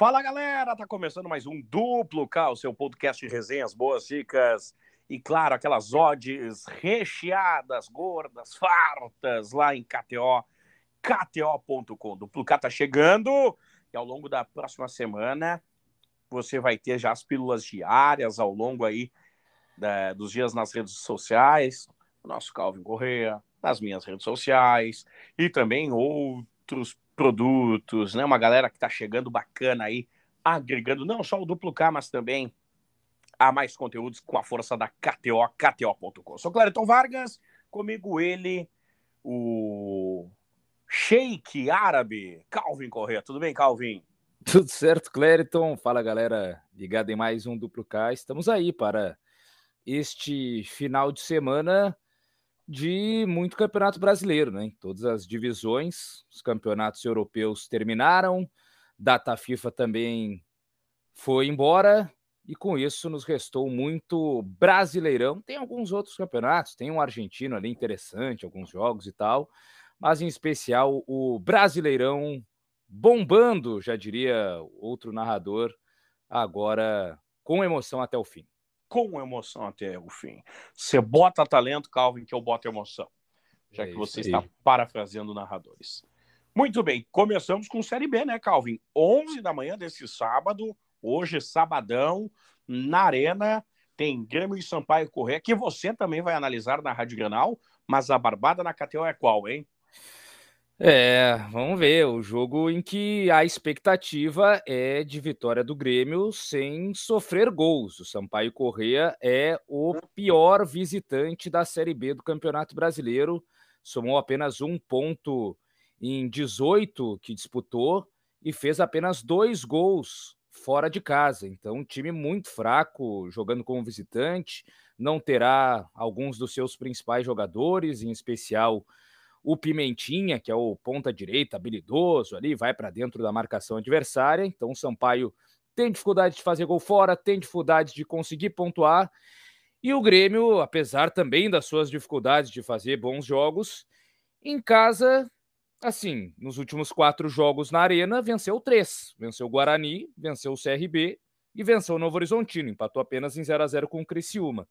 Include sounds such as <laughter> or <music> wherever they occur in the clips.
Fala galera, tá começando mais um Duplo K, o seu podcast de resenhas, boas dicas e claro, aquelas odds recheadas, gordas, fartas lá em KTO, KTO.com. Duplo K tá chegando e ao longo da próxima semana você vai ter já as pílulas diárias ao longo aí da, dos dias nas redes sociais, o nosso Calvin Correa, nas minhas redes sociais e também outros produtos, né? Uma galera que tá chegando bacana aí, agregando não só o duplo K, mas também a mais conteúdos com a força da KTO, KTO.com. Sou Clériton Vargas, comigo ele, o Sheik árabe, Calvin Correa. Tudo bem, Calvin? <laughs> Tudo certo, Clériton. Fala, galera, ligado em mais um Duplo K. Estamos aí para este final de semana de muito campeonato brasileiro, né? Todas as divisões, os campeonatos europeus terminaram, data FIFA também foi embora, e com isso nos restou muito brasileirão. Tem alguns outros campeonatos, tem um argentino ali interessante, alguns jogos e tal, mas em especial o brasileirão bombando, já diria outro narrador, agora com emoção até o fim. Com emoção até o fim. Você bota talento, Calvin, que eu boto emoção. Já é que você está parafraseando narradores. Muito bem, começamos com Série B, né, Calvin? 11 da manhã desse sábado, Hoje, sabadão, na Arena, tem Grêmio e Sampaio Correia, que você também vai analisar na Rádio Granal, mas a barbada na KTO é qual, hein? É, vamos ver. O jogo em que a expectativa é de vitória do Grêmio sem sofrer gols. O Sampaio Correia é o pior visitante da Série B do Campeonato Brasileiro. Somou apenas um ponto em 18 que disputou e fez apenas dois gols fora de casa. Então, um time muito fraco, jogando como visitante, não terá alguns dos seus principais jogadores, em especial o Pimentinha, que é o ponta direita, habilidoso ali, vai para dentro da marcação adversária. Então, o Sampaio tem dificuldade de fazer gol fora, tem dificuldade de conseguir pontuar. E o Grêmio, apesar também das suas dificuldades de fazer bons jogos, em casa assim, nos últimos quatro jogos na Arena, venceu três. Venceu o Guarani, venceu o CRB e venceu o Novo Horizontino. Empatou apenas em 0 a 0 com o Criciúma.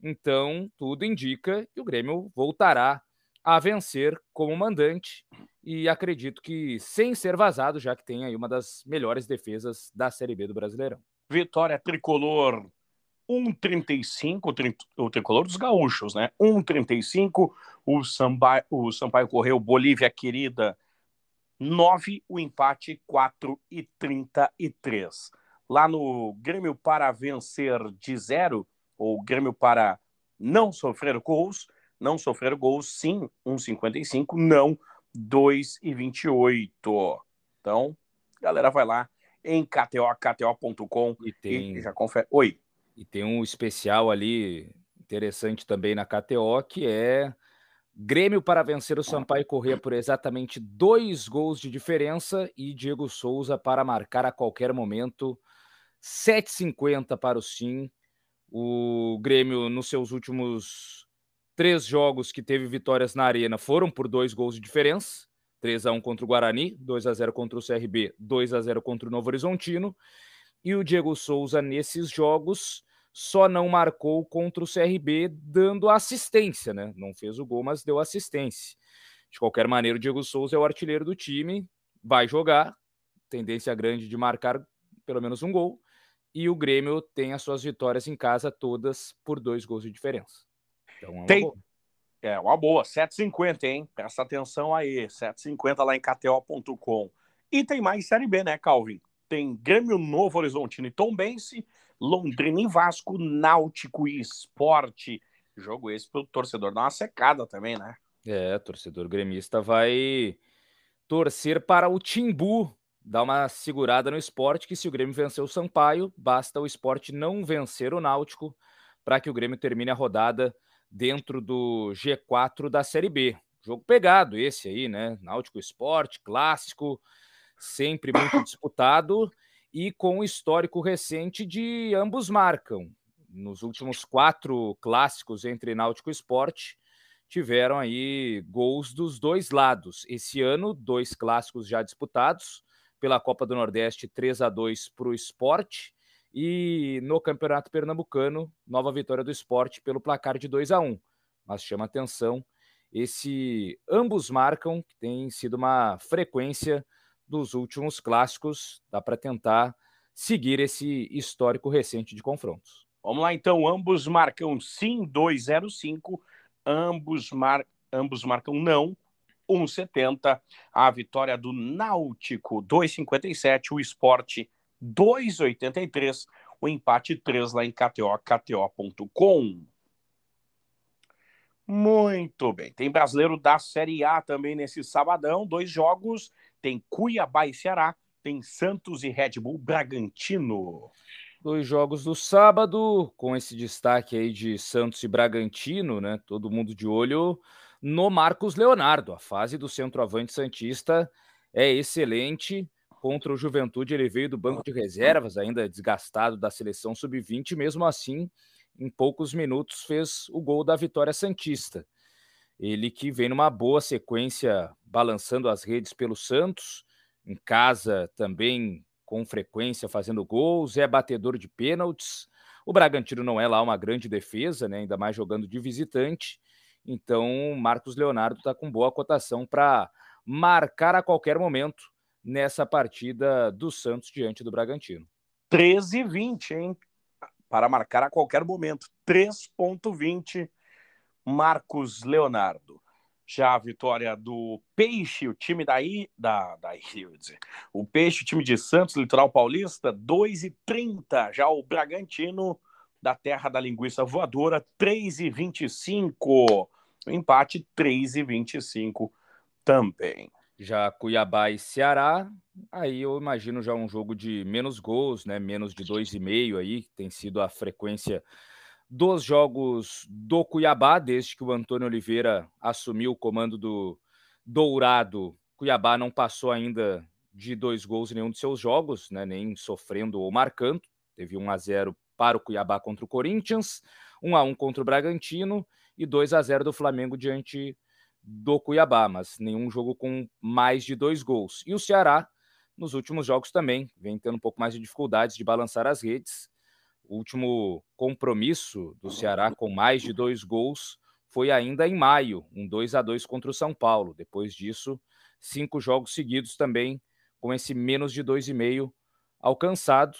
Então, tudo indica que o Grêmio voltará a vencer como mandante e acredito que sem ser vazado, já que tem aí uma das melhores defesas da Série B do Brasileirão. Vitória tricolor 1,35 o tricolor dos gaúchos, né? 1,35 o, Samba, o Sampaio Correu Bolívia Querida 9, o empate 4,33. Lá no Grêmio para vencer de zero, ou Grêmio para não sofrer gols, não sofrer gols, sim, 1,55, não 2,28. Então, galera, vai lá em KTO, KTO.com e, tem... e já confere. Oi. E tem um especial ali interessante também na KTO, que é Grêmio para vencer o Sampaio Corrêa por exatamente dois gols de diferença e Diego Souza para marcar a qualquer momento. 7,50 para o Sim. O Grêmio, nos seus últimos três jogos que teve vitórias na Arena, foram por dois gols de diferença. 3 a 1 contra o Guarani, 2 a 0 contra o CRB, 2 a 0 contra o Novo Horizontino. E o Diego Souza, nesses jogos, só não marcou contra o CRB, dando assistência, né? Não fez o gol, mas deu assistência. De qualquer maneira, o Diego Souza é o artilheiro do time, vai jogar, tendência grande de marcar pelo menos um gol, e o Grêmio tem as suas vitórias em casa todas por dois gols de diferença. Então, é tem... boa. É uma boa, 7,50, hein? Presta atenção aí, 7,50 lá em KTO.com. E tem mais Série B, né, Calvin? tem Grêmio Novo Horizontino e Tombense, Londrina e Vasco, Náutico e Esporte. Jogo esse para o torcedor dar uma secada também, né? É, torcedor gremista vai torcer para o Timbu dar uma segurada no esporte, que se o Grêmio vencer o Sampaio, basta o esporte não vencer o Náutico para que o Grêmio termine a rodada dentro do G4 da Série B. Jogo pegado esse aí, né? Náutico Esporte, clássico sempre muito <coughs> disputado e com histórico recente de ambos marcam. Nos últimos quatro clássicos entre Náutico e Esporte, tiveram aí gols dos dois lados. Esse ano, dois clássicos já disputados, pela Copa do Nordeste 3 a 2 para o esporte. E no Campeonato Pernambucano, nova vitória do esporte pelo placar de 2 a 1 Mas chama atenção esse ambos marcam, que tem sido uma frequência dos últimos clássicos, dá para tentar seguir esse histórico recente de confrontos. Vamos lá então, ambos marcam sim 205, ambos mar... ambos marcam não 1,70. A vitória do Náutico 2,57, o Esporte 2,83, o empate 3 lá em KTO, KTO.com. Muito bem. Tem brasileiro da Série A também nesse sabadão. Dois jogos. Tem Cuiabá e Ceará. Tem Santos e Red Bull Bragantino. Dois jogos do sábado, com esse destaque aí de Santos e Bragantino, né? Todo mundo de olho no Marcos Leonardo. A fase do centroavante Santista é excelente. Contra o Juventude, ele veio do banco de reservas, ainda desgastado da seleção sub-20, mesmo assim em poucos minutos fez o gol da vitória Santista. Ele que vem numa boa sequência, balançando as redes pelo Santos, em casa também com frequência fazendo gols, é batedor de pênaltis. O Bragantino não é lá uma grande defesa, né? ainda mais jogando de visitante. Então, Marcos Leonardo está com boa cotação para marcar a qualquer momento nessa partida do Santos diante do Bragantino. 13 e 20, hein? para marcar a qualquer momento. 3,20 Marcos Leonardo. Já a vitória do Peixe, o time daí, da, da <laughs> dizer, o Peixe, o time de Santos, Litoral Paulista, 2,30. Já o Bragantino, da terra da linguiça voadora, 3,25. O empate, 3,25 também. Já Cuiabá e Ceará, aí eu imagino já um jogo de menos gols, né? Menos de dois e meio aí, tem sido a frequência dos jogos do Cuiabá, desde que o Antônio Oliveira assumiu o comando do Dourado. Cuiabá não passou ainda de dois gols em nenhum de seus jogos, né? Nem sofrendo ou marcando. Teve 1 a 0 para o Cuiabá contra o Corinthians, 1 a 1 contra o Bragantino e 2 a 0 do Flamengo diante do Cuiabá, mas nenhum jogo com mais de dois gols. E o Ceará, nos últimos jogos também, vem tendo um pouco mais de dificuldades de balançar as redes. O último compromisso do Ceará com mais de dois gols foi ainda em maio, um 2 a 2 contra o São Paulo. Depois disso, cinco jogos seguidos também com esse menos de dois e meio alcançado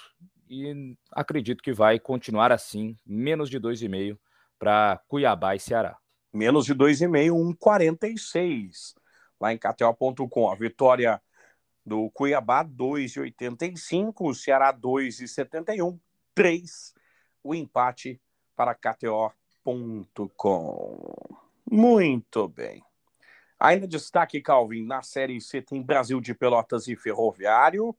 e acredito que vai continuar assim, menos de dois e meio para Cuiabá e Ceará menos de 2,5, 1,46 lá em KTO.com. A vitória do Cuiabá, 2,85, o Ceará, 2,71, 3, o empate para KTO.com. Muito bem. Ainda destaque, Calvin, na Série C tem Brasil de Pelotas e Ferroviário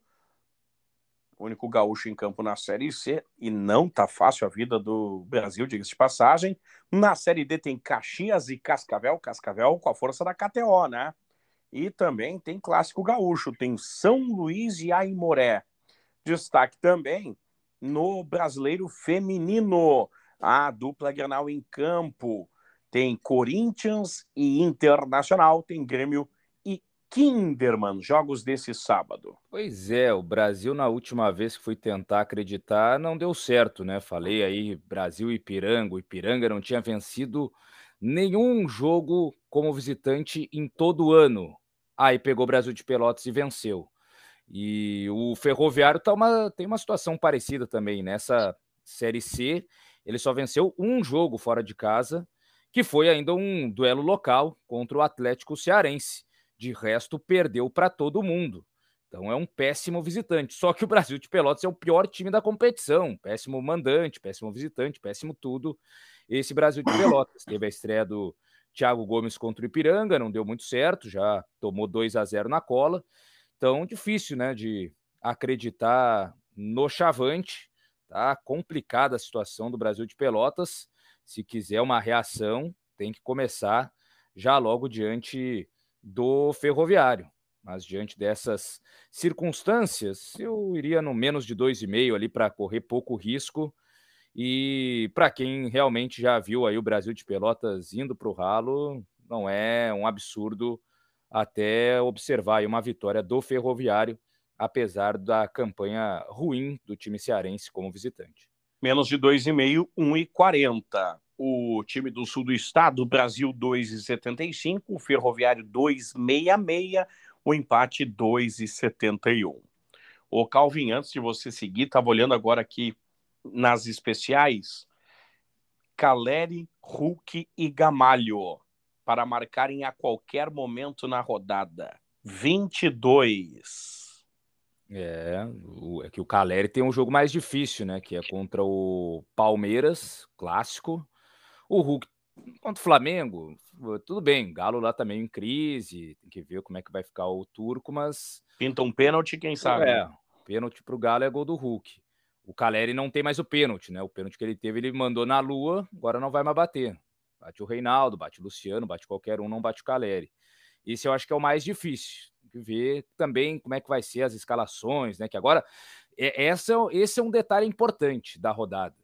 único gaúcho em campo na Série C, e não tá fácil a vida do Brasil, diga-se de passagem. Na Série D tem Caxias e Cascavel, Cascavel com a força da KTO, né? E também tem Clássico Gaúcho, tem São Luís e Aimoré. Destaque também no Brasileiro Feminino, a dupla Granal em campo. Tem Corinthians e Internacional, tem Grêmio Kinderman, jogos desse sábado. Pois é, o Brasil, na última vez que fui tentar acreditar, não deu certo, né? Falei aí Brasil e Ipiranga. O Ipiranga não tinha vencido nenhum jogo como visitante em todo o ano. Aí pegou o Brasil de Pelotas e venceu. E o Ferroviário tá uma, tem uma situação parecida também. Nessa Série C, ele só venceu um jogo fora de casa, que foi ainda um duelo local contra o Atlético Cearense de resto, perdeu para todo mundo. Então é um péssimo visitante. Só que o Brasil de Pelotas é o pior time da competição. Péssimo mandante, péssimo visitante, péssimo tudo. Esse Brasil de Pelotas teve a estreia do Thiago Gomes contra o Ipiranga, não deu muito certo, já tomou 2 a 0 na cola. Então, difícil, né, de acreditar no Chavante. Tá complicada a situação do Brasil de Pelotas. Se quiser uma reação, tem que começar já logo diante do Ferroviário. Mas diante dessas circunstâncias, eu iria no menos de 2,5 ali para correr pouco risco. E para quem realmente já viu aí o Brasil de Pelotas indo para o ralo, não é um absurdo até observar uma vitória do Ferroviário apesar da campanha ruim do time cearense como visitante. Menos de 2,5, 1,40. O time do sul do estado, Brasil 2,75, o Ferroviário 2,66, o empate 2,71. O Calvin, antes de você seguir, estava olhando agora aqui nas especiais, Caleri, Hulk e Gamalho para marcarem a qualquer momento na rodada. 22. É, é que o Caleri tem um jogo mais difícil, né? Que é contra o Palmeiras, clássico. O Hulk contra o Flamengo, tudo bem. Galo lá também em crise, tem que ver como é que vai ficar o turco, mas. Pinta um pênalti, quem sabe? É, pênalti pro Galo é gol do Hulk. O Caleri não tem mais o pênalti, né? O pênalti que ele teve, ele mandou na lua, agora não vai mais bater. Bate o Reinaldo, bate o Luciano, bate qualquer um, não bate o Caleri. Esse eu acho que é o mais difícil. Tem que ver também como é que vai ser as escalações, né? Que agora, é, essa, esse é um detalhe importante da rodada.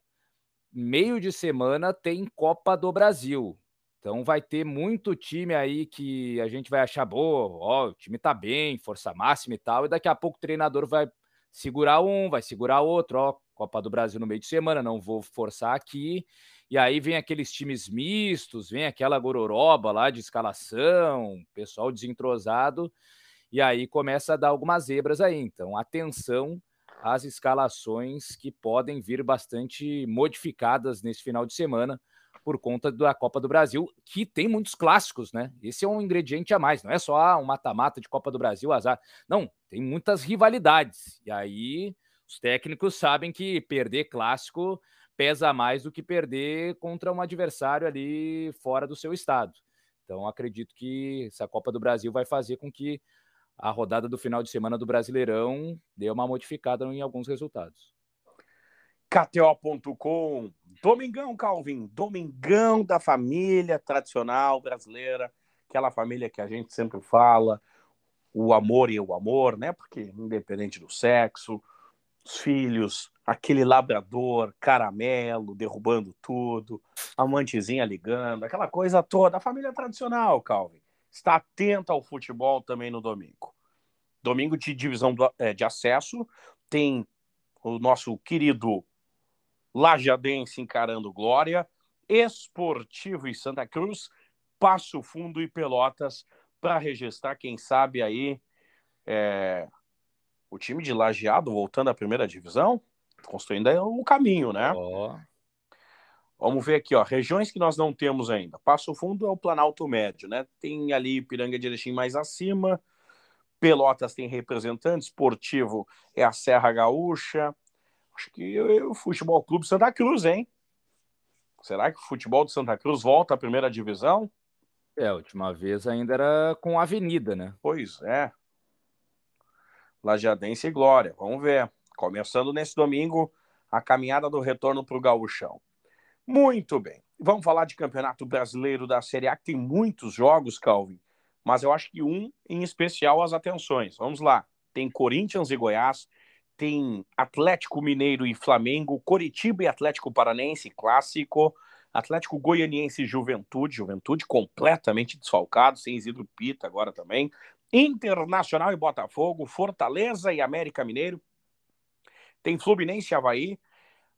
Meio de semana tem Copa do Brasil. Então vai ter muito time aí que a gente vai achar boa, ó, o time tá bem, força máxima e tal, e daqui a pouco o treinador vai segurar um, vai segurar outro, ó, Copa do Brasil no meio de semana, não vou forçar aqui. E aí vem aqueles times mistos, vem aquela gororoba lá de escalação, pessoal desentrosado, e aí começa a dar algumas zebras aí. Então, atenção às escalações que podem vir bastante modificadas nesse final de semana por conta da Copa do Brasil, que tem muitos clássicos, né? Esse é um ingrediente a mais, não é só ah, um mata-mata de Copa do Brasil, azar. Não, tem muitas rivalidades. E aí os técnicos sabem que perder clássico pesa mais do que perder contra um adversário ali fora do seu estado. Então, acredito que essa Copa do Brasil vai fazer com que a rodada do final de semana do Brasileirão dê uma modificada em alguns resultados. KTO.com, Domingão, Calvin, Domingão da família tradicional brasileira, aquela família que a gente sempre fala, o amor e o amor, né? Porque independente do sexo, os filhos, aquele labrador, caramelo, derrubando tudo, amantezinha ligando, aquela coisa toda. A família tradicional, Calvin. Está atenta ao futebol também no domingo. Domingo de divisão é, de acesso, tem o nosso querido Lajadense encarando Glória, Esportivo e Santa Cruz, Passo Fundo e Pelotas para registrar, quem sabe aí, é, o time de Lajeado voltando à primeira divisão construindo o caminho, né? Oh. Vamos ver aqui, ó, regiões que nós não temos ainda. Passo Fundo é o Planalto Médio, né? Tem ali Piranga de Erechim mais acima, Pelotas tem representante, esportivo é a Serra Gaúcha. Acho que o Futebol Clube Santa Cruz, hein? Será que o futebol de Santa Cruz volta à primeira divisão? É, a última vez ainda era com a Avenida, né? Pois é. Lajadense e Glória, vamos ver. Começando nesse domingo a caminhada do retorno para o Gaúchão. Muito bem. Vamos falar de Campeonato Brasileiro da Série A, que tem muitos jogos, Calvin, mas eu acho que um em especial as atenções. Vamos lá. Tem Corinthians e Goiás, tem Atlético Mineiro e Flamengo, Coritiba e Atlético Paranense, clássico, Atlético Goianiense e Juventude, Juventude completamente desfalcado, sem Isidro Pita agora também, Internacional e Botafogo, Fortaleza e América Mineiro, tem Fluminense e Havaí.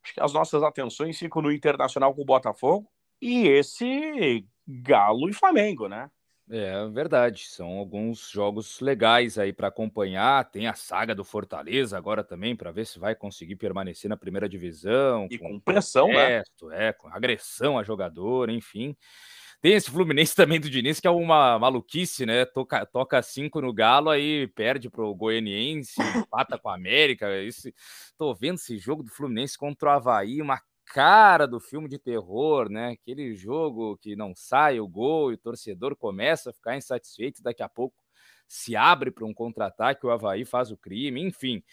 Acho que as nossas atenções ficam no Internacional com o Botafogo e esse Galo e Flamengo, né? É verdade, são alguns jogos legais aí para acompanhar. Tem a saga do Fortaleza agora também para ver se vai conseguir permanecer na primeira divisão. E com, com pressão, protesto, né? É, com agressão a jogador, enfim. Tem esse Fluminense <laughs> também do Diniz, que é uma maluquice, né? Toca, toca cinco no Galo, aí perde pro Goianiense, empata com a América. Esse, tô vendo esse jogo do Fluminense contra o Havaí, uma cara do filme de terror, né? Aquele jogo que não sai o gol e o torcedor começa a ficar insatisfeito, daqui a pouco se abre para um contra-ataque, o Havaí faz o crime, enfim.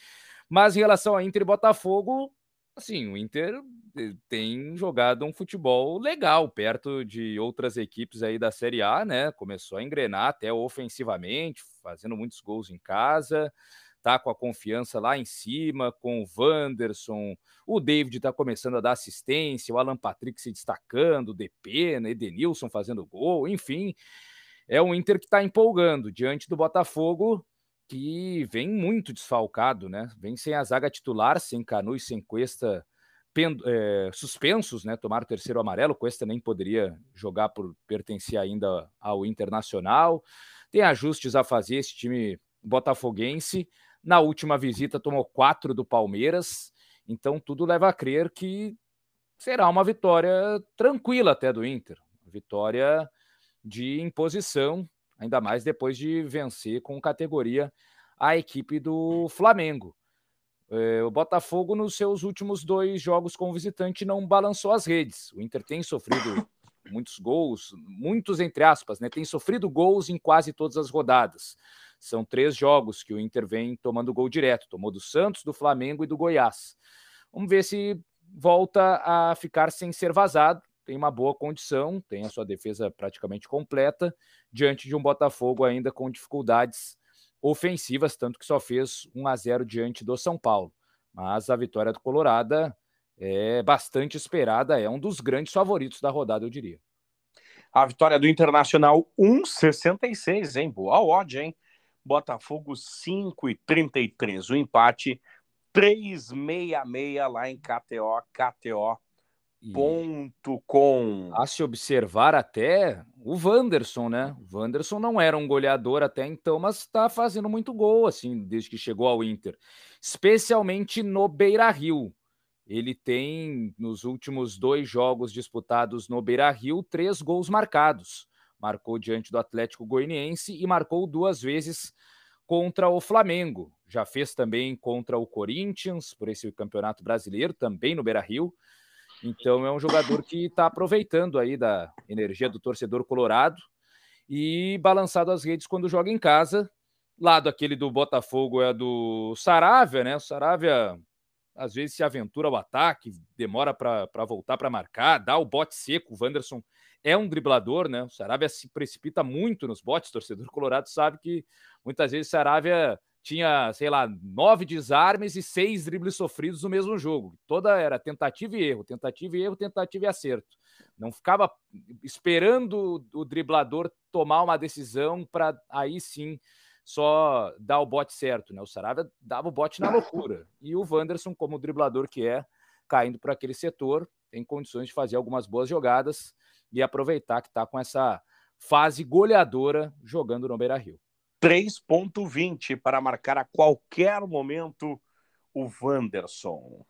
Mas em relação a Inter e Botafogo, assim, o Inter eh, tem jogado um futebol legal perto de outras equipes aí da Série A, né? Começou a engrenar até ofensivamente, fazendo muitos gols em casa, tá com a confiança lá em cima, com o Wanderson, o David tá começando a dar assistência, o Alan Patrick se destacando, o DP, né? Edenilson fazendo gol, enfim. É um Inter que está empolgando diante do Botafogo que vem muito desfalcado, né? Vem sem a zaga titular, sem Canu e sem Cuesta é, suspensos, né? Tomaram o terceiro amarelo. Cuesta nem poderia jogar por pertencer ainda ao Internacional. Tem ajustes a fazer esse time botafoguense. Na última visita tomou quatro do Palmeiras. Então tudo leva a crer que será uma vitória tranquila até do Inter. Vitória de imposição, ainda mais depois de vencer com categoria a equipe do Flamengo. É, o Botafogo, nos seus últimos dois jogos com o visitante, não balançou as redes. O Inter tem sofrido <laughs> muitos gols, muitos entre aspas, né? Tem sofrido gols em quase todas as rodadas. São três jogos que o Inter vem tomando gol direto. Tomou do Santos, do Flamengo e do Goiás. Vamos ver se volta a ficar sem ser vazado. Tem uma boa condição, tem a sua defesa praticamente completa, diante de um Botafogo ainda com dificuldades ofensivas, tanto que só fez 1 a 0 diante do São Paulo. Mas a vitória do Colorada é bastante esperada, é um dos grandes favoritos da rodada, eu diria. A vitória do Internacional 1,66, hein? Boa odd, hein? Botafogo 5,33. O empate 3,66 lá em KTO, KTO Ponto com. A se observar até o Wanderson, né? O Wanderson não era um goleador até então, mas está fazendo muito gol, assim, desde que chegou ao Inter. Especialmente no Beira Rio. Ele tem, nos últimos dois jogos disputados no Beira Rio, três gols marcados. Marcou diante do Atlético Goianiense e marcou duas vezes contra o Flamengo. Já fez também contra o Corinthians, por esse campeonato brasileiro, também no Beira Rio. Então é um jogador que está aproveitando aí da energia do torcedor colorado e balançado as redes quando joga em casa. Lado aquele do Botafogo é do Saravia, né? O Saravia às vezes se aventura ao ataque, demora para voltar para marcar, dá o bote seco. O Wanderson é um driblador, né? O Saravia se precipita muito nos botes. O torcedor colorado sabe que muitas vezes o Saravia tinha, sei lá, nove desarmes e seis dribles sofridos no mesmo jogo. Toda era tentativa e erro, tentativa e erro, tentativa e acerto. Não ficava esperando o driblador tomar uma decisão para aí sim só dar o bote certo, né? O Saravia dava o bote na loucura. E o Wanderson, como driblador que é, caindo para aquele setor, tem condições de fazer algumas boas jogadas e aproveitar que está com essa fase goleadora jogando no Beira-Rio. 3.20 para marcar a qualquer momento o Wanderson.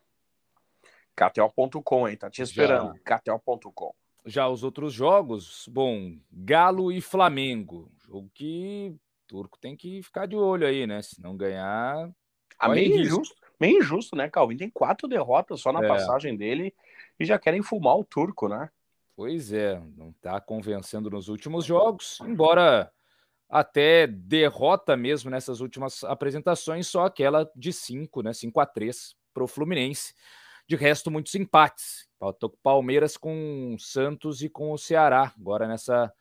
KTO.com, hein? Tá te esperando. KTO.com. Já os outros jogos, bom, Galo e Flamengo. Jogo que o Turco tem que ficar de olho aí, né? Se não ganhar. Ah, meio injusto, meio injusto, né, Calvin? Tem quatro derrotas só na é. passagem dele e já querem fumar o Turco, né? Pois é, não tá convencendo nos últimos jogos, embora até derrota mesmo nessas últimas apresentações, só aquela de 5, né? 5 a 3 para o Fluminense. De resto, muitos empates. Palmeiras com Santos e com o Ceará, agora nessa,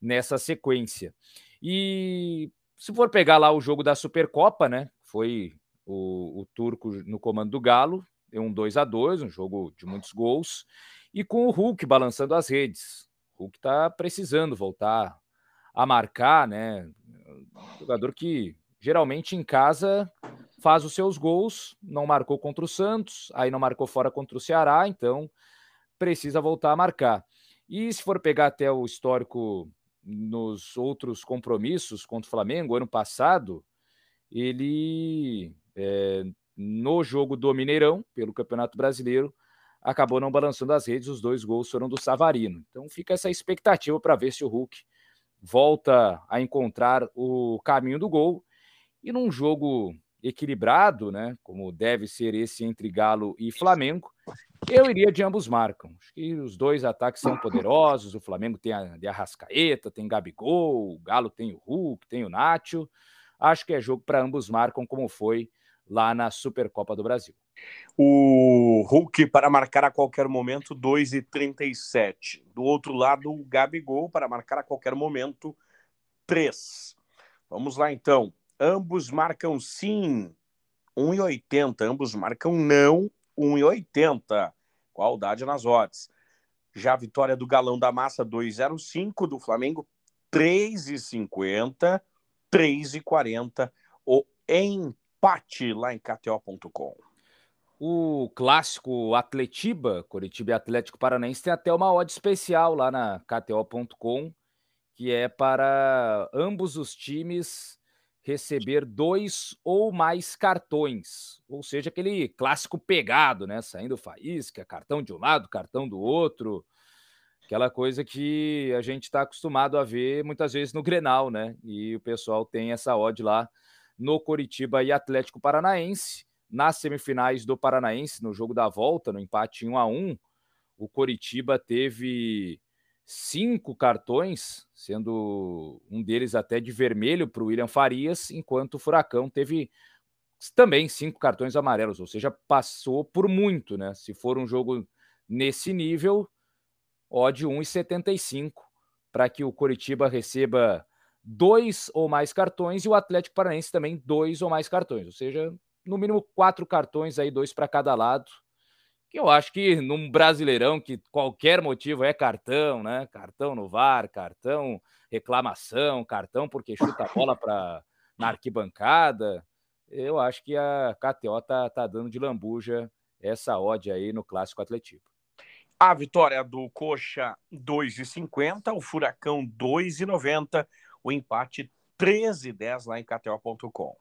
nessa sequência. E se for pegar lá o jogo da Supercopa, né? Foi o, o Turco no comando do Galo, um 2 a 2 um jogo de muitos gols, e com o Hulk balançando as redes. O Hulk está precisando voltar a marcar, né? Jogador que geralmente em casa faz os seus gols, não marcou contra o Santos, aí não marcou fora contra o Ceará, então precisa voltar a marcar. E se for pegar até o histórico nos outros compromissos contra o Flamengo, ano passado, ele é, no jogo do Mineirão, pelo Campeonato Brasileiro, acabou não balançando as redes, os dois gols foram do Savarino. Então fica essa expectativa para ver se o Hulk volta a encontrar o caminho do gol. E num jogo equilibrado, né, como deve ser esse entre Galo e Flamengo, eu iria de ambos marcam. Acho que os dois ataques são poderosos. O Flamengo tem a de Arrascaeta, tem Gabigol, o Galo tem o Hulk, tem o Nacho. Acho que é jogo para ambos marcam, como foi lá na Supercopa do Brasil. O Hulk para marcar a qualquer momento 2,37. Do outro lado, o Gabigol para marcar a qualquer momento 3. Vamos lá então. Ambos marcam sim 1,80. Ambos marcam não 1,80. Qualdade nas odds. Já a vitória do Galão da Massa 2,05. Do Flamengo 3,50. 3,40 o empate lá em KTO.com. O clássico Atletiba, Curitiba e Atlético Paranaense, tem até uma odd especial lá na KTO.com, que é para ambos os times receber dois ou mais cartões, ou seja, aquele clássico pegado, né? Saindo faísca, cartão de um lado, cartão do outro, aquela coisa que a gente está acostumado a ver muitas vezes no Grenal, né? E o pessoal tem essa odd lá no Coritiba e Atlético Paranaense. Nas semifinais do Paranaense, no jogo da volta, no empate 1 a 1 o Coritiba teve cinco cartões, sendo um deles até de vermelho para o William Farias, enquanto o Furacão teve também cinco cartões amarelos, ou seja, passou por muito, né? Se for um jogo nesse nível, odd 1,75 para que o Coritiba receba dois ou mais cartões e o Atlético Paranaense também dois ou mais cartões, ou seja, no mínimo quatro cartões aí, dois para cada lado que eu acho que num Brasileirão que qualquer motivo é cartão, né? Cartão no VAR, cartão reclamação, cartão porque chuta a bola para na arquibancada. Eu acho que a KTO tá, tá dando de lambuja essa odd aí no clássico Atletivo. A vitória do Coxa 2,50, o Furacão 2,90, o empate 13,10 lá em KTO.com.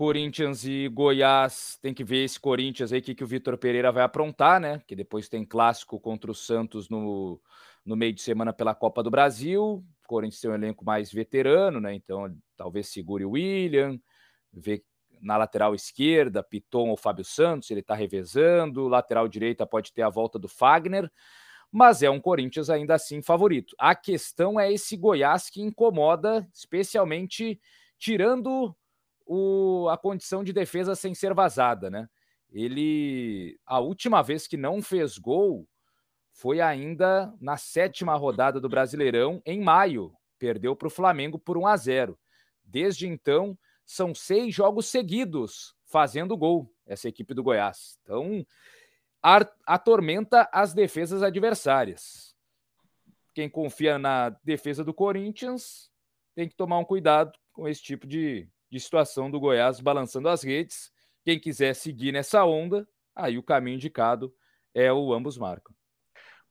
Corinthians e Goiás, tem que ver esse Corinthians aí, que, que o Vitor Pereira vai aprontar, né? Que depois tem clássico contra o Santos no, no meio de semana pela Copa do Brasil. O Corinthians tem um elenco mais veterano, né? Então talvez segure o William, vê na lateral esquerda, Piton ou Fábio Santos, ele tá revezando. Lateral direita pode ter a volta do Fagner, mas é um Corinthians ainda assim favorito. A questão é esse Goiás que incomoda, especialmente tirando o, a condição de defesa sem ser vazada, né? Ele, a última vez que não fez gol foi ainda na sétima rodada do Brasileirão, em maio. Perdeu para o Flamengo por 1 a 0. Desde então, são seis jogos seguidos fazendo gol, essa equipe do Goiás. Então, atormenta as defesas adversárias. Quem confia na defesa do Corinthians tem que tomar um cuidado com esse tipo de, de situação do Goiás balançando as redes. Quem quiser seguir nessa onda, aí o caminho indicado é o ambos marcam.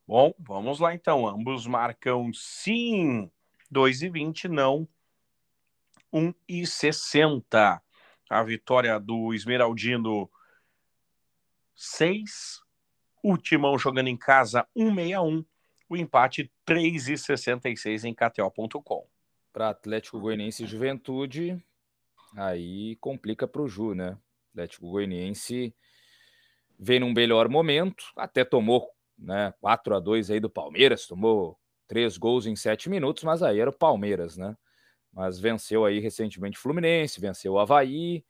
Bom, vamos lá então. Ambos marcam sim 2,20, não 1,60. A vitória do Esmeraldino 6. O Timão jogando em casa 1,61. O empate 3,66 em KTO.com. Para Atlético Goianiense e Juventude, aí complica para o Ju, né? Atlético Goianiense vem num melhor momento, até tomou né, 4 a 2 aí do Palmeiras, tomou três gols em sete minutos, mas aí era o Palmeiras, né? Mas venceu aí recentemente o Fluminense, venceu o Havaí,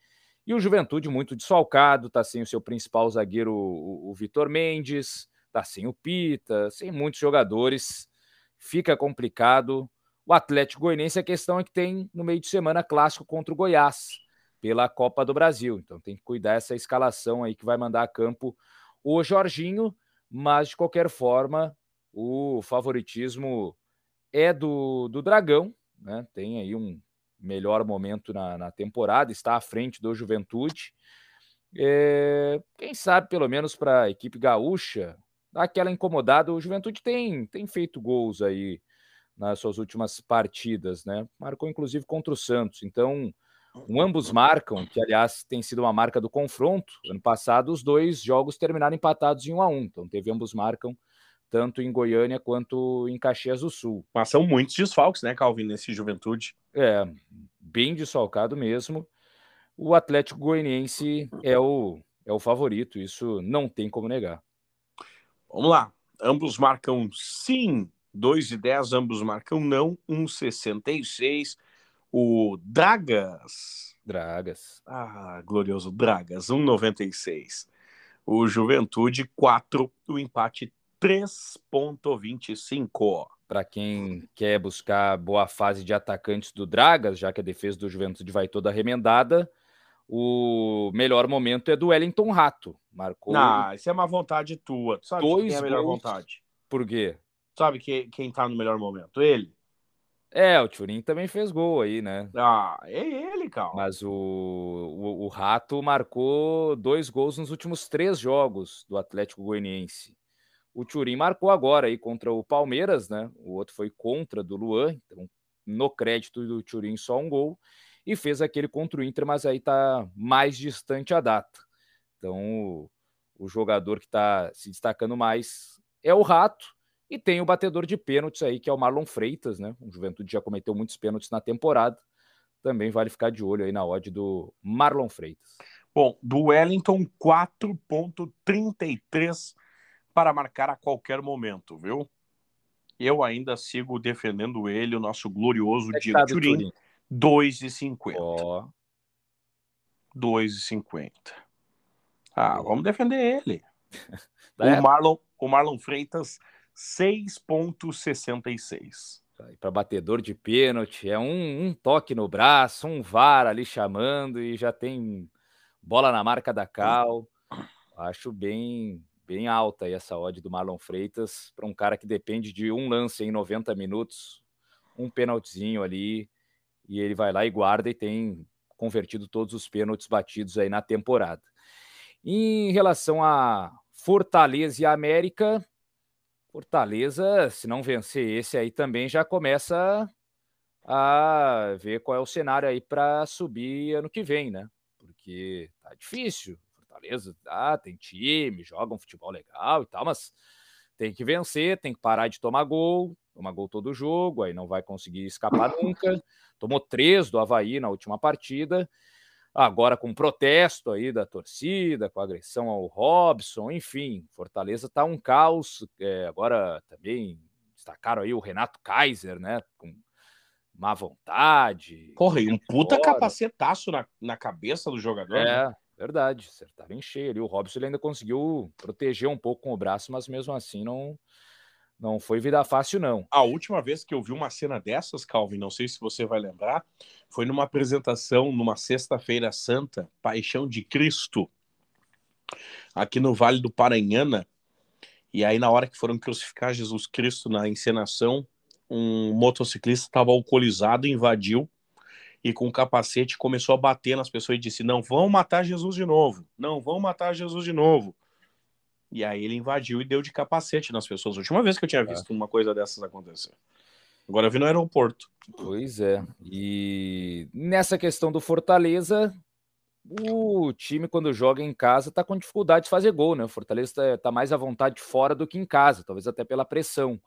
e o Juventude muito desfalcado, tá sem o seu principal zagueiro, o, o Vitor Mendes, tá sem o Pita, sem muitos jogadores, fica complicado. O Atlético Goianiense, a questão é que tem no meio de semana clássico contra o Goiás pela Copa do Brasil. Então tem que cuidar essa escalação aí que vai mandar a campo o Jorginho, mas de qualquer forma o favoritismo é do, do Dragão, né? Tem aí um melhor momento na, na temporada, está à frente do Juventude. É, quem sabe, pelo menos para a equipe gaúcha, dar aquela incomodada. O Juventude tem, tem feito gols aí nas suas últimas partidas, né? Marcou inclusive contra o Santos. Então, um ambos marcam, que aliás tem sido uma marca do confronto. Ano passado, os dois jogos terminaram empatados em 1 a 1. Então, teve ambos marcam tanto em Goiânia quanto em Caxias do Sul. Mas são muitos desfalques, né, Calvin, nesse Juventude? É, bem desfalcado mesmo. O Atlético Goianiense é o, é o favorito, isso não tem como negar. Vamos lá. Ambos marcam sim 2 e 10, ambos marcam não, 1,66. O Dragas. Dragas. Ah, glorioso Dragas, 1,96. O Juventude, 4. O empate, 3,25. Para quem quer buscar boa fase de atacantes do Dragas, já que a defesa do Juventude vai toda remendada, o melhor momento é do Wellington Rato. Marcou. Ah, isso é uma vontade tua. Tu sabe dois quem é a melhor vontade? Por quê? Sabe que, quem tá no melhor momento? Ele. É, o Turin também fez gol aí, né? Ah, é ele, cara. Mas o, o, o, Rato marcou dois gols nos últimos três jogos do Atlético Goianiense. O Turin marcou agora aí contra o Palmeiras, né? O outro foi contra do Luan, então no crédito do Turin só um gol. E fez aquele contra o Inter, mas aí tá mais distante a data. Então o, o jogador que está se destacando mais é o Rato e tem o batedor de pênaltis aí, que é o Marlon Freitas, né? O Juventude já cometeu muitos pênaltis na temporada. Também vale ficar de olho aí na odd do Marlon Freitas. Bom, do Wellington 4.33 para marcar a qualquer momento, viu? Eu ainda sigo defendendo ele, o nosso glorioso é Diego Turin, 2,50. Oh. 2,50. Ah, vamos defender ele. <laughs> o, Marlon, o Marlon Freitas 6,66. Para batedor de pênalti, é um, um, toque no braço, um VAR ali chamando e já tem bola na marca da Cal. Acho bem bem alta aí essa odd do Marlon Freitas para um cara que depende de um lance em 90 minutos, um pênaltizinho ali, e ele vai lá e guarda e tem convertido todos os pênaltis batidos aí na temporada. Em relação a Fortaleza e América, Fortaleza, se não vencer esse aí também já começa a ver qual é o cenário aí para subir ano que vem, né? Porque tá difícil. Fortaleza ah, tem time, joga um futebol legal e tal, mas tem que vencer, tem que parar de tomar gol, tomar gol todo jogo, aí não vai conseguir escapar nunca. Tomou três do Havaí na última partida agora com protesto aí da torcida, com agressão ao Robson, enfim, Fortaleza está um caos. É, agora também destacaram aí o Renato Kaiser, né? Com má vontade. Porra, e um puta fora. capacetaço na, na cabeça do jogador. É, né? verdade. Acertaram em cheio ali. O Robson ele ainda conseguiu proteger um pouco com o braço, mas mesmo assim não não foi vida fácil, não. A última vez que eu vi uma cena dessas, Calvin, não sei se você vai lembrar, foi numa apresentação numa Sexta-feira Santa, Paixão de Cristo, aqui no Vale do Paranhana. E aí, na hora que foram crucificar Jesus Cristo na encenação, um motociclista estava alcoolizado, invadiu e com o capacete começou a bater nas pessoas e disse: Não vão matar Jesus de novo, não vão matar Jesus de novo. E aí ele invadiu e deu de capacete nas pessoas. A última vez que eu tinha é. visto é. uma coisa dessas acontecer. Agora eu vi no aeroporto. Pois é. E nessa questão do Fortaleza, o time, quando joga em casa, tá com dificuldade de fazer gol, né? O Fortaleza tá, tá mais à vontade fora do que em casa, talvez até pela pressão.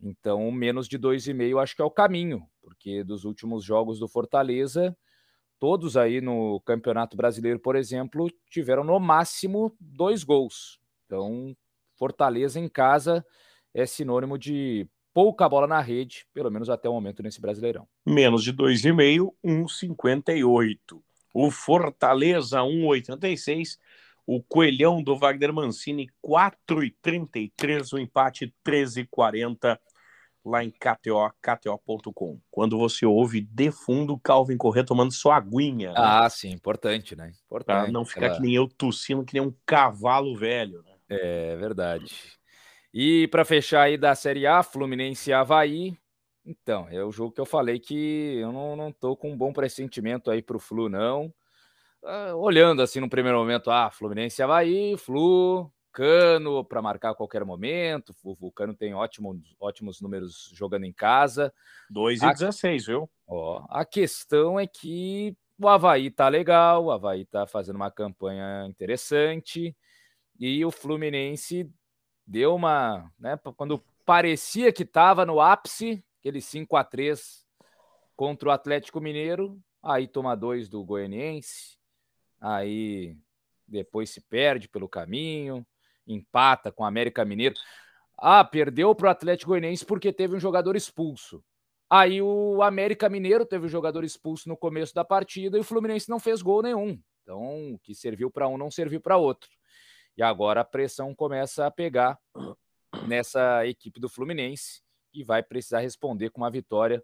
Então, menos de 2,5 acho que é o caminho, porque dos últimos jogos do Fortaleza, todos aí no Campeonato Brasileiro, por exemplo, tiveram no máximo dois gols. Então, Fortaleza em casa é sinônimo de pouca bola na rede, pelo menos até o momento nesse Brasileirão. Menos de 2,5, 1,58. O Fortaleza 1,86. O Coelhão do Wagner Mancini 4,33. O empate 13,40 lá em KTO, KTO.com. Quando você ouve de fundo Calvin Corrêa tomando sua aguinha. Né? Ah, sim, importante, né? Importante. Pra não ficar Ela... que nem eu tossindo, que nem um cavalo velho, né? É verdade. E para fechar aí da Série A, Fluminense e Havaí. Então, é o jogo que eu falei que eu não, não tô com um bom pressentimento aí pro Flu, não. Uh, olhando assim no primeiro momento, ah, Fluminense e Havaí, Flu, Cano para marcar a qualquer momento. O Vulcano tem ótimo, ótimos números jogando em casa. 2 e a... 16, viu? Ó, a questão é que o Havaí tá legal, o Havaí tá fazendo uma campanha interessante. E o Fluminense deu uma. Né, quando parecia que estava no ápice, aquele 5 a 3 contra o Atlético Mineiro, aí toma dois do Goianiense, aí depois se perde pelo caminho, empata com o América Mineiro. Ah, perdeu para o Atlético Goianiense porque teve um jogador expulso. Aí o América Mineiro teve um jogador expulso no começo da partida e o Fluminense não fez gol nenhum. Então, o que serviu para um não serviu para outro. E agora a pressão começa a pegar nessa equipe do Fluminense e vai precisar responder com uma vitória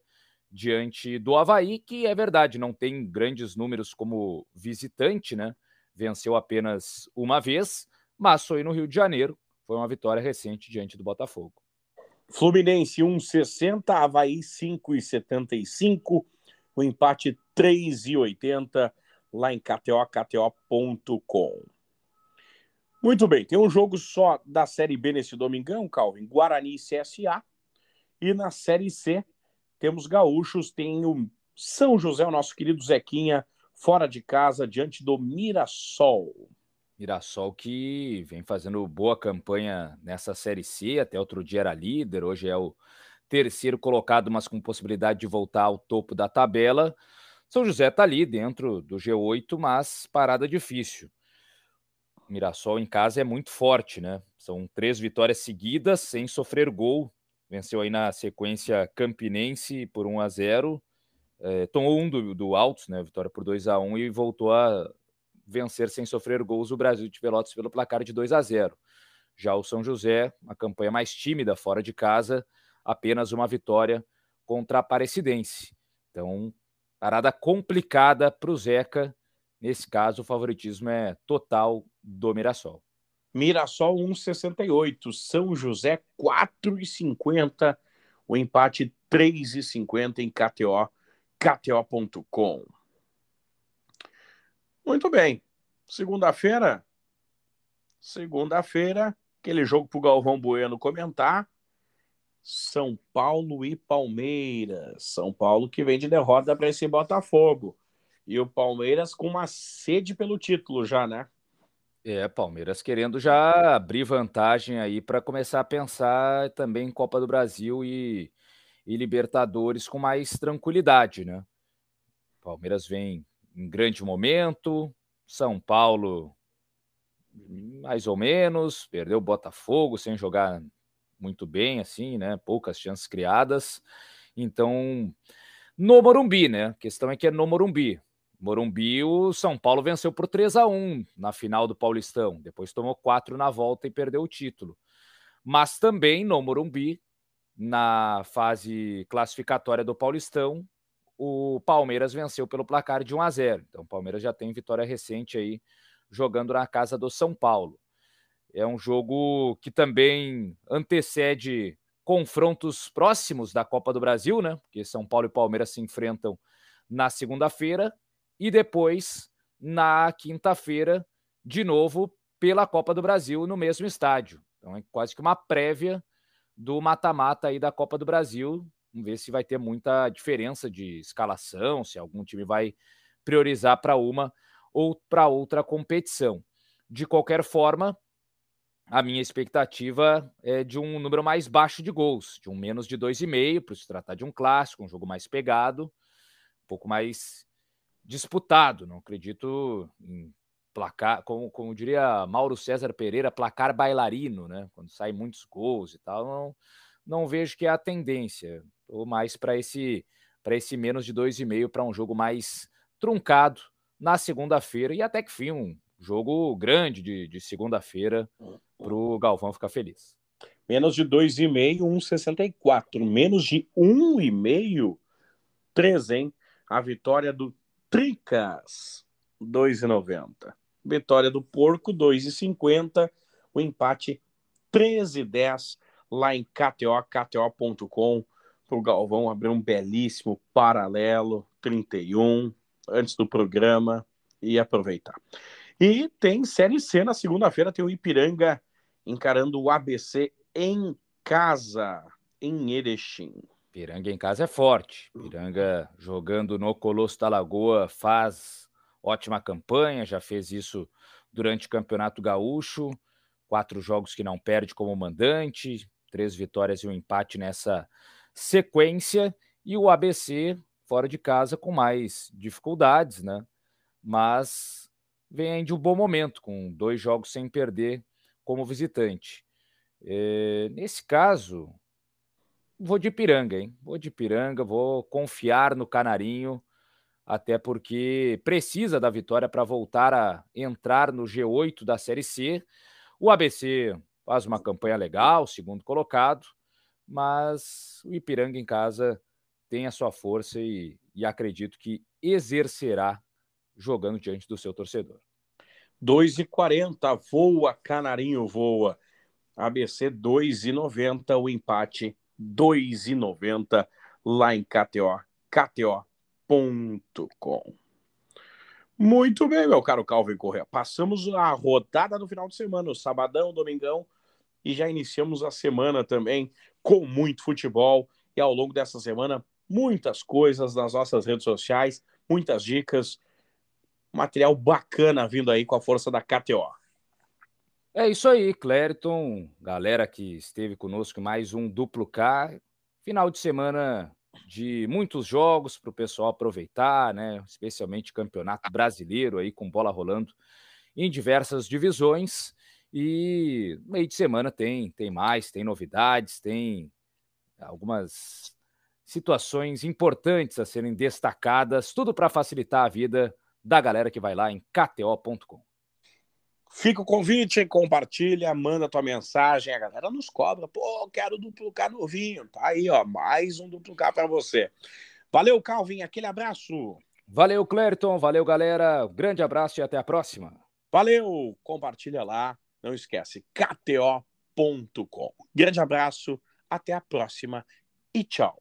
diante do Havaí, que é verdade, não tem grandes números como visitante, né? Venceu apenas uma vez, mas foi no Rio de Janeiro. Foi uma vitória recente diante do Botafogo. Fluminense 1,60, Havaí 5,75, o empate 3,80 lá em KTO, KTO.com. Muito bem, tem um jogo só da Série B nesse domingão, Calvin, Guarani e CSA. E na Série C temos gaúchos, tem o São José, o nosso querido Zequinha, fora de casa, diante do Mirassol. Mirassol que vem fazendo boa campanha nessa Série C, até outro dia era líder, hoje é o terceiro colocado, mas com possibilidade de voltar ao topo da tabela. São José está ali dentro do G8, mas parada difícil. Mirassol em casa é muito forte, né? São três vitórias seguidas sem sofrer gol. Venceu aí na sequência Campinense por 1 a 0 é, tomou um do, do Altos, né? Vitória por 2 a 1 e voltou a vencer sem sofrer gols o Brasil de Pelotas pelo placar de 2 a 0. Já o São José, uma campanha mais tímida fora de casa, apenas uma vitória contra a Aparecidense. Então, parada complicada para o Zeca. Nesse caso, o favoritismo é total do Mirassol. Mirassol 1,68, São José 4,50, o empate 3,50 em KTO, KTO.com. Muito bem. Segunda-feira. Segunda-feira, aquele jogo para o Galvão Bueno comentar. São Paulo e Palmeiras. São Paulo que vem de derrota para esse Botafogo. E o Palmeiras com uma sede pelo título já, né? É, Palmeiras querendo já abrir vantagem aí para começar a pensar também em Copa do Brasil e, e Libertadores com mais tranquilidade, né? Palmeiras vem em grande momento. São Paulo, mais ou menos, perdeu o Botafogo sem jogar muito bem, assim, né? Poucas chances criadas. Então, no Morumbi, né? A questão é que é no Morumbi. Morumbi, o São Paulo venceu por 3 a 1 na final do Paulistão. Depois tomou 4 na volta e perdeu o título. Mas também no Morumbi, na fase classificatória do Paulistão, o Palmeiras venceu pelo placar de 1 a 0. Então o Palmeiras já tem vitória recente aí jogando na casa do São Paulo. É um jogo que também antecede confrontos próximos da Copa do Brasil, né? Porque São Paulo e Palmeiras se enfrentam na segunda-feira e depois na quinta-feira, de novo, pela Copa do Brasil no mesmo estádio. Então é quase que uma prévia do mata-mata aí da Copa do Brasil, Vamos ver se vai ter muita diferença de escalação, se algum time vai priorizar para uma ou para outra competição. De qualquer forma, a minha expectativa é de um número mais baixo de gols, de um menos de 2,5, para se tratar de um clássico, um jogo mais pegado, um pouco mais disputado. Não acredito em placar, como, como diria Mauro César Pereira, placar bailarino, né? Quando saem muitos gols e tal, não, não vejo que é a tendência ou mais para esse para esse menos de 2,5 para um jogo mais truncado na segunda-feira e até que fim um jogo grande de, de segunda-feira para o Galvão ficar feliz. Menos de 2,5, 1,64. Menos de 1,5, 3, hein? A vitória do Tricas, 2,90. Vitória do Porco, 2,50. O empate, 13,10 lá em KTO, KTO.com para o Galvão abrir um belíssimo paralelo 31 antes do programa e aproveitar. E tem Série C na segunda-feira, tem o Ipiranga encarando o ABC em casa, em Erechim. Piranga em casa é forte. Piranga jogando no Colosso da Lagoa faz ótima campanha, já fez isso durante o Campeonato Gaúcho. Quatro jogos que não perde como mandante, três vitórias e um empate nessa sequência e o ABC fora de casa com mais dificuldades, né? Mas vem de um bom momento, com dois jogos sem perder como visitante. É, nesse caso, vou de Piranga, hein? Vou de Piranga, vou confiar no Canarinho, até porque precisa da vitória para voltar a entrar no G8 da Série C. O ABC faz uma campanha legal, segundo colocado, mas o Ipiranga em casa tem a sua força e, e acredito que exercerá jogando diante do seu torcedor. 2 e 40 voa, Canarinho voa. ABC 2,90, o empate 2,90 lá em KTO, KTO.com. Muito bem, meu caro Calvin Correa. Passamos a rodada no final de semana, o sabadão, domingão, e já iniciamos a semana também com muito futebol. E ao longo dessa semana, muitas coisas nas nossas redes sociais, muitas dicas, material bacana vindo aí com a força da KTO. É isso aí, Clériton, galera que esteve conosco mais um duplo K. Final de semana de muitos jogos para o pessoal aproveitar, né? Especialmente campeonato brasileiro aí com bola rolando em diversas divisões. E meio de semana tem, tem mais, tem novidades, tem algumas situações importantes a serem destacadas, tudo para facilitar a vida da galera que vai lá em kto.com. Fica o convite, compartilha, manda tua mensagem, a galera nos cobra. Pô, quero duplicar novinho. Tá aí, ó, mais um duplicar para você. Valeu, Calvin, aquele abraço. Valeu, Clerton, valeu, galera. Grande abraço e até a próxima. Valeu, compartilha lá, não esquece, kto.com. Grande abraço, até a próxima e tchau.